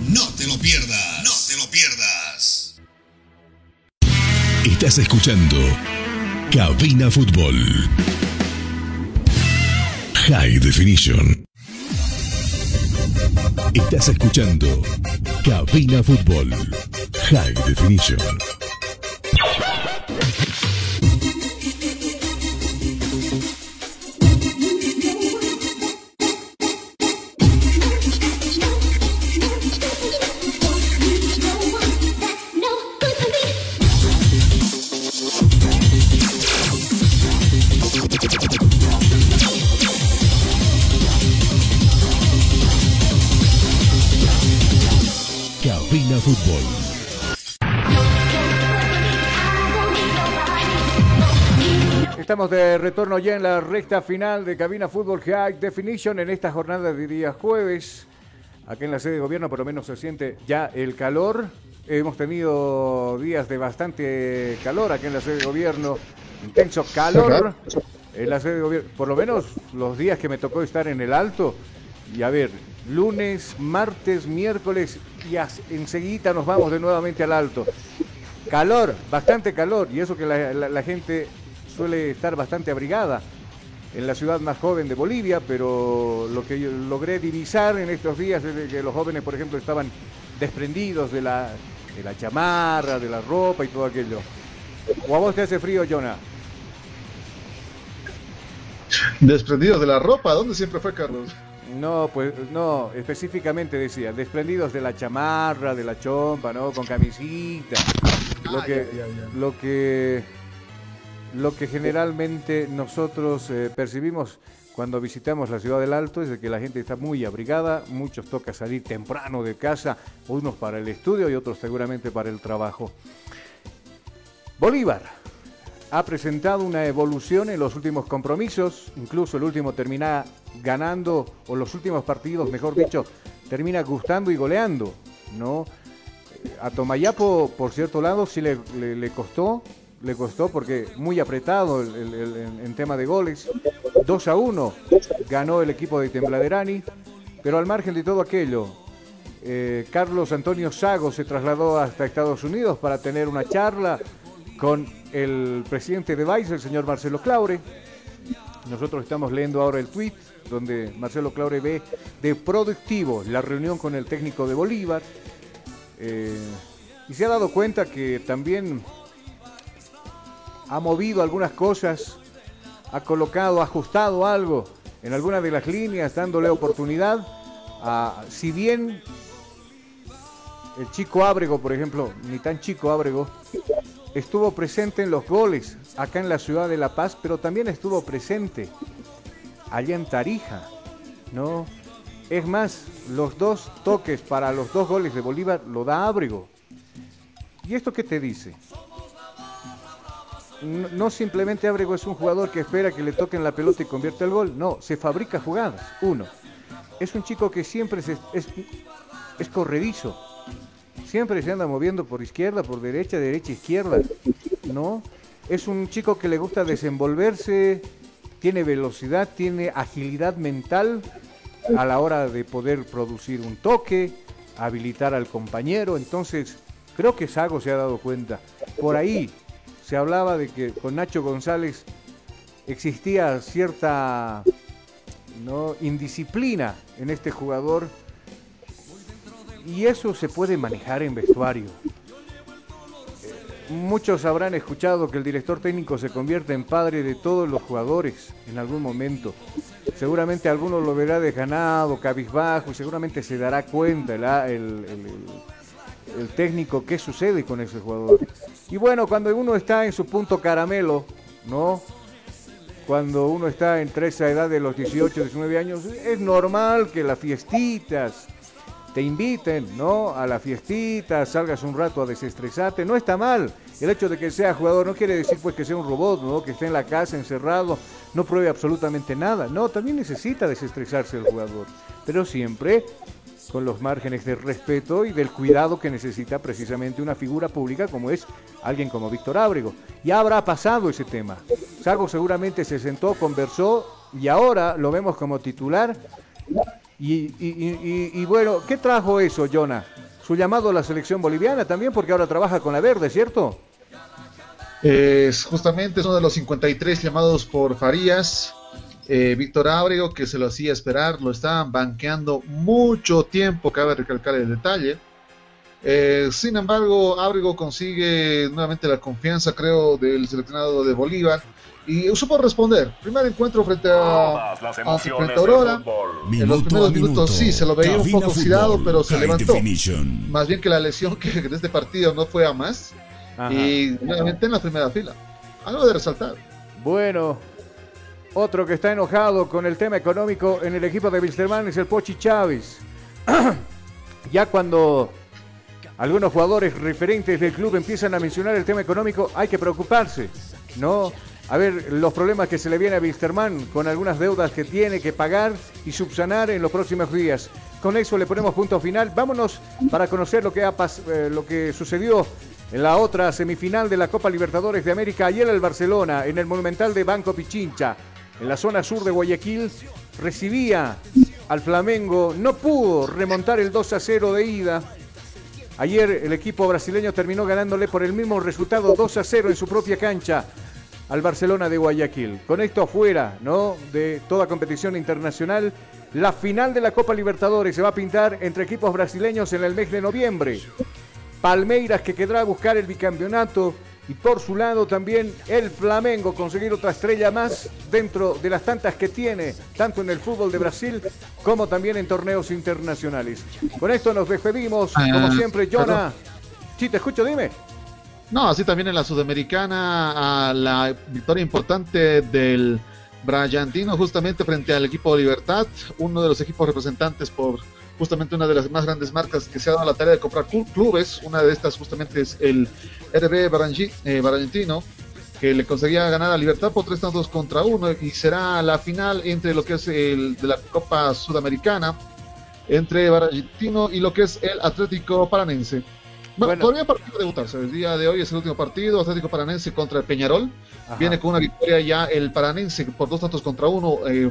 No te lo pierdas. No te lo pierdas. Estás escuchando Cabina Fútbol. High Definition. Estás escuchando Cabina Fútbol. High Definition. Fútbol. Estamos de retorno ya en la recta final de Cabina Fútbol High Definition en esta jornada de día jueves. Aquí en la sede de gobierno por lo menos se siente ya el calor. Hemos tenido días de bastante calor aquí en la sede de gobierno. Intenso calor en la sede de gobierno. Por lo menos los días que me tocó estar en el alto. Y a ver, lunes, martes, miércoles y enseguida nos vamos de nuevamente al alto. Calor, bastante calor, y eso que la, gente suele estar bastante abrigada en la ciudad más joven de Bolivia, pero lo que logré divisar en estos días es que los jóvenes, por ejemplo, estaban desprendidos de la, de la chamarra, de la ropa y todo aquello. ¿O a vos te hace frío, Jonah? Desprendidos de la ropa, ¿dónde siempre fue, Carlos? No, pues no, específicamente decía, desprendidos de la chamarra, de la chompa, ¿no? Con camisita. Lo ah, que, lo que, lo que generalmente nosotros eh, percibimos cuando visitamos la ciudad del Alto es de que la gente está muy abrigada, muchos toca salir temprano de casa, unos para el estudio y otros seguramente para el trabajo. Bolívar, ha presentado una evolución en los últimos compromisos, incluso el último termina ganando, o los últimos partidos, mejor dicho, termina gustando y goleando, ¿no? A Tomayapo, por cierto lado, sí le, costó, le costó porque muy apretado en tema de goles. 2 a 1 ganó el equipo de Tembladerani, pero al margen de todo aquello, eh, Carlos Antonio Sago se trasladó hasta Estados Unidos para tener una charla con el presidente de Vice, el señor Marcelo Claure. Nosotros estamos leyendo ahora el tweet donde Marcelo Claure ve de productivo la reunión con el técnico de Bolívar. Eh, y se ha dado cuenta que también ha movido algunas cosas, ha colocado, ha ajustado algo en alguna de las líneas, dándole oportunidad a, si bien el chico Ábrego, por ejemplo, ni tan chico Ábrego, estuvo presente en los goles acá en la ciudad de La Paz, pero también estuvo presente allá en Tarija, ¿no? Es más, los dos toques para los dos goles de Bolívar lo da Ábrego. ¿Y esto qué te dice? No, simplemente Ábrego es un jugador que espera que le toquen la pelota y convierta el gol, no, se fabrica jugadas, uno. Es un chico que siempre es, es corredizo, siempre se anda moviendo por izquierda, por derecha, derecha, izquierda, ¿no? Es un chico que le gusta desenvolverse, tiene velocidad, tiene agilidad mental a la hora de poder producir un toque, habilitar al compañero. Entonces, creo que Sago se ha dado cuenta. Por ahí se hablaba de que con Nacho González existía cierta ¿no? indisciplina en este jugador y eso se puede manejar en vestuario. Muchos habrán escuchado que el director técnico se convierte en padre de todos los jugadores en algún momento. Seguramente alguno lo verá desganado, cabizbajo, y seguramente se dará cuenta el, el, técnico qué sucede con ese jugador. Y bueno, cuando uno está en su punto caramelo, ¿no? Cuando uno está entre esa edad de los 18, 19 años, es normal que las fiestitas, te inviten, ¿no? A la fiestita, salgas un rato a desestresarte, no está mal. El hecho de que sea jugador no quiere decir pues que sea un robot, ¿no? Que esté en la casa encerrado, no pruebe absolutamente nada. No, también necesita desestresarse el jugador, pero siempre con los márgenes de respeto y del cuidado que necesita precisamente una figura pública como es alguien como Víctor Ábrego. Ya habrá pasado ese tema. Sago seguramente se sentó, conversó y ahora lo vemos como titular y, bueno, ¿qué trajo eso, Jonah? Su llamado a la selección boliviana también, porque ahora trabaja con la verde, ¿cierto? Es justamente uno de los 53 llamados por Farías. Eh, Víctor Ábrego, que se lo hacía esperar, lo estaban banqueando mucho tiempo, cabe recalcar el detalle. Eh, sin embargo, Ábrego consigue nuevamente la confianza, creo, del seleccionado de Bolívar y supo responder. Primer encuentro frente a, frente Aurora. en los primeros minutos sí, se lo veía un poco oxidado, pero se levantó. Más bien que la lesión que de este partido no fue a más. Y nuevamente en la primera fila. Algo de resaltar. Bueno, otro que está enojado con el tema económico en el equipo de Wilstermann es el Pochi Chávez. ya cuando algunos jugadores referentes del club empiezan a mencionar el tema económico, hay que preocuparse. No, a ver los problemas que se le viene a Wisterman con algunas deudas que tiene que pagar y subsanar en los próximos días. Con eso le ponemos punto final. Vámonos para conocer lo que, eh, lo que sucedió en la otra semifinal de la Copa Libertadores de América. Ayer el Barcelona, en el Monumental de Banco Pichincha, en la zona sur de Guayaquil, recibía al Flamengo. No pudo remontar el 2 a 0 de ida. Ayer el equipo brasileño terminó ganándole por el mismo resultado 2 a 0 en su propia cancha al Barcelona de Guayaquil. Con esto afuera, ¿no? De toda competición internacional, la final de la Copa Libertadores se va a pintar entre equipos brasileños en el mes de noviembre. Palmeiras que quedará a buscar el bicampeonato y por su lado también el Flamengo conseguir otra estrella más dentro de las tantas que tiene, tanto en el fútbol de Brasil como también en torneos internacionales. Con esto nos despedimos, como ah, siempre, Jonah. Sí, te escucho, dime. No, así también en la Sudamericana, a la victoria importante del Bragantino justamente frente al equipo Libertad, uno de los equipos representantes por justamente una de las más grandes marcas que se ha dado la tarea de comprar clubes, una de estas justamente es el RB eh, que le conseguía ganar a Libertad por tres tantos contra uno y será la final entre lo que es el de la Copa Sudamericana entre Bragantino y lo que es el Atlético Paranense. Bueno, todavía partido debutarse. El día de hoy es el último partido. Atlético Paranense contra el Peñarol. Viene con una victoria ya el Paranense por dos tantos contra uno. Eh,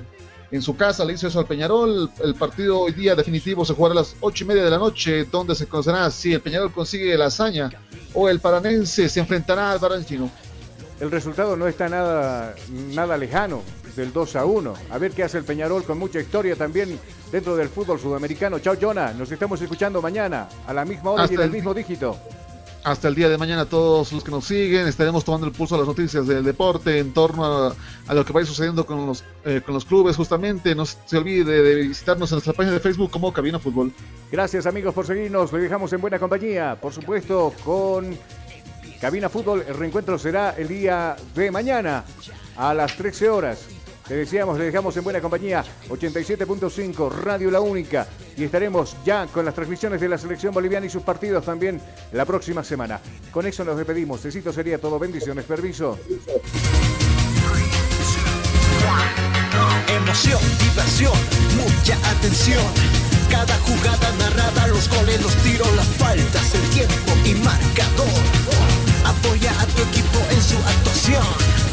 en su casa le hizo eso al Peñarol. El partido hoy día definitivo se jugará a las ocho y media de la noche, donde se conocerá si el Peñarol consigue la hazaña o el Paranense se enfrentará al Barranquino. El resultado no está nada, nada lejano del 2 a 1. A ver qué hace el Peñarol con mucha historia también dentro del fútbol sudamericano. Chao, Jonah. Nos estamos escuchando mañana a la misma hora y en el mismo dígito. hasta el día de mañana a todos los que nos siguen. Estaremos tomando el pulso a las noticias del deporte en torno a, lo que vaya sucediendo con los, eh, con los clubes justamente. No se olvide de visitarnos en nuestra página de Facebook como Cabina Fútbol. Gracias amigos por seguirnos. Le dejamos en buena compañía. Por supuesto con Cabina Fútbol. El reencuentro será el día de mañana a las 13 horas. Te decíamos, le dejamos en buena compañía 87.5 Radio La Única y estaremos ya con las transmisiones de la selección boliviana y sus partidos también la próxima semana. Con eso nos despedimos. Necesito sería todo. Bendiciones. Permiso. Emoción, diversión, mucha atención. Cada jugada narrada, los goles, los tiros, las faltas, el tiempo y marcador. Apoya a tu equipo en su actuación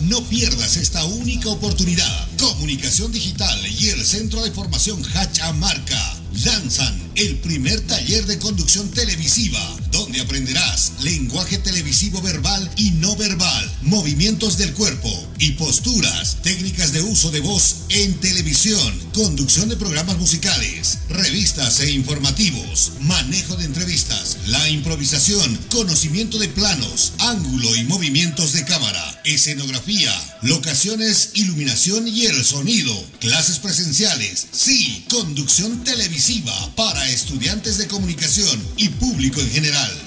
No pierdas esta única oportunidad. Comunicación Digital y el Centro de Formación Hachamarca lanzan el primer taller de conducción televisiva, donde aprenderás lenguaje televisivo verbal y no verbal, movimientos del cuerpo y posturas, técnicas de uso de voz en televisión, conducción de programas musicales, revistas e informativos, manejo de entrevistas, la improvisación, conocimiento de planos, ángulo y movimientos de cámara, escenografía, locaciones, iluminación y el sonido, clases presenciales, sí, conducción televisiva para estudiantes de comunicación y público en general.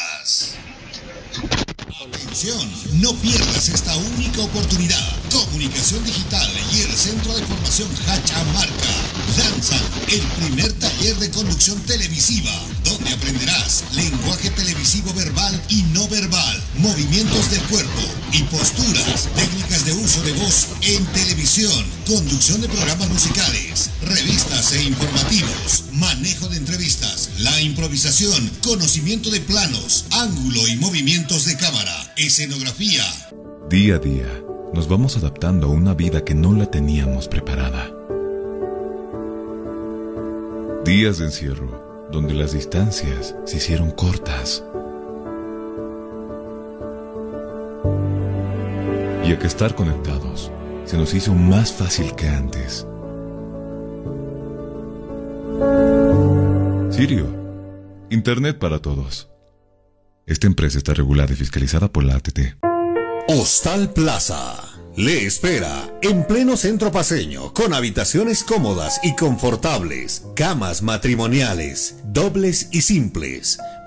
Yes. Atención, no pierdas esta única oportunidad. Comunicación Digital y el Centro de Formación Hachamarca lanzan el primer taller de conducción televisiva, donde aprenderás lenguaje televisivo verbal y no verbal, movimientos del cuerpo y posturas, técnicas de uso de voz en televisión, conducción de programas musicales, revistas e informativos, manejo de entrevistas, la improvisación, conocimiento de planos, ángulo y movimientos de cámara, escenografía. Día a día, nos vamos adaptando a una vida que no la teníamos preparada. Días de encierro, donde las distancias se hicieron cortas. Y a que estar conectados se nos hizo más fácil que antes. Sirio, Internet para todos. Esta empresa está regulada y fiscalizada por la ATT. Hostal Plaza le espera en pleno centro paseño con habitaciones cómodas y confortables, camas matrimoniales, dobles y simples,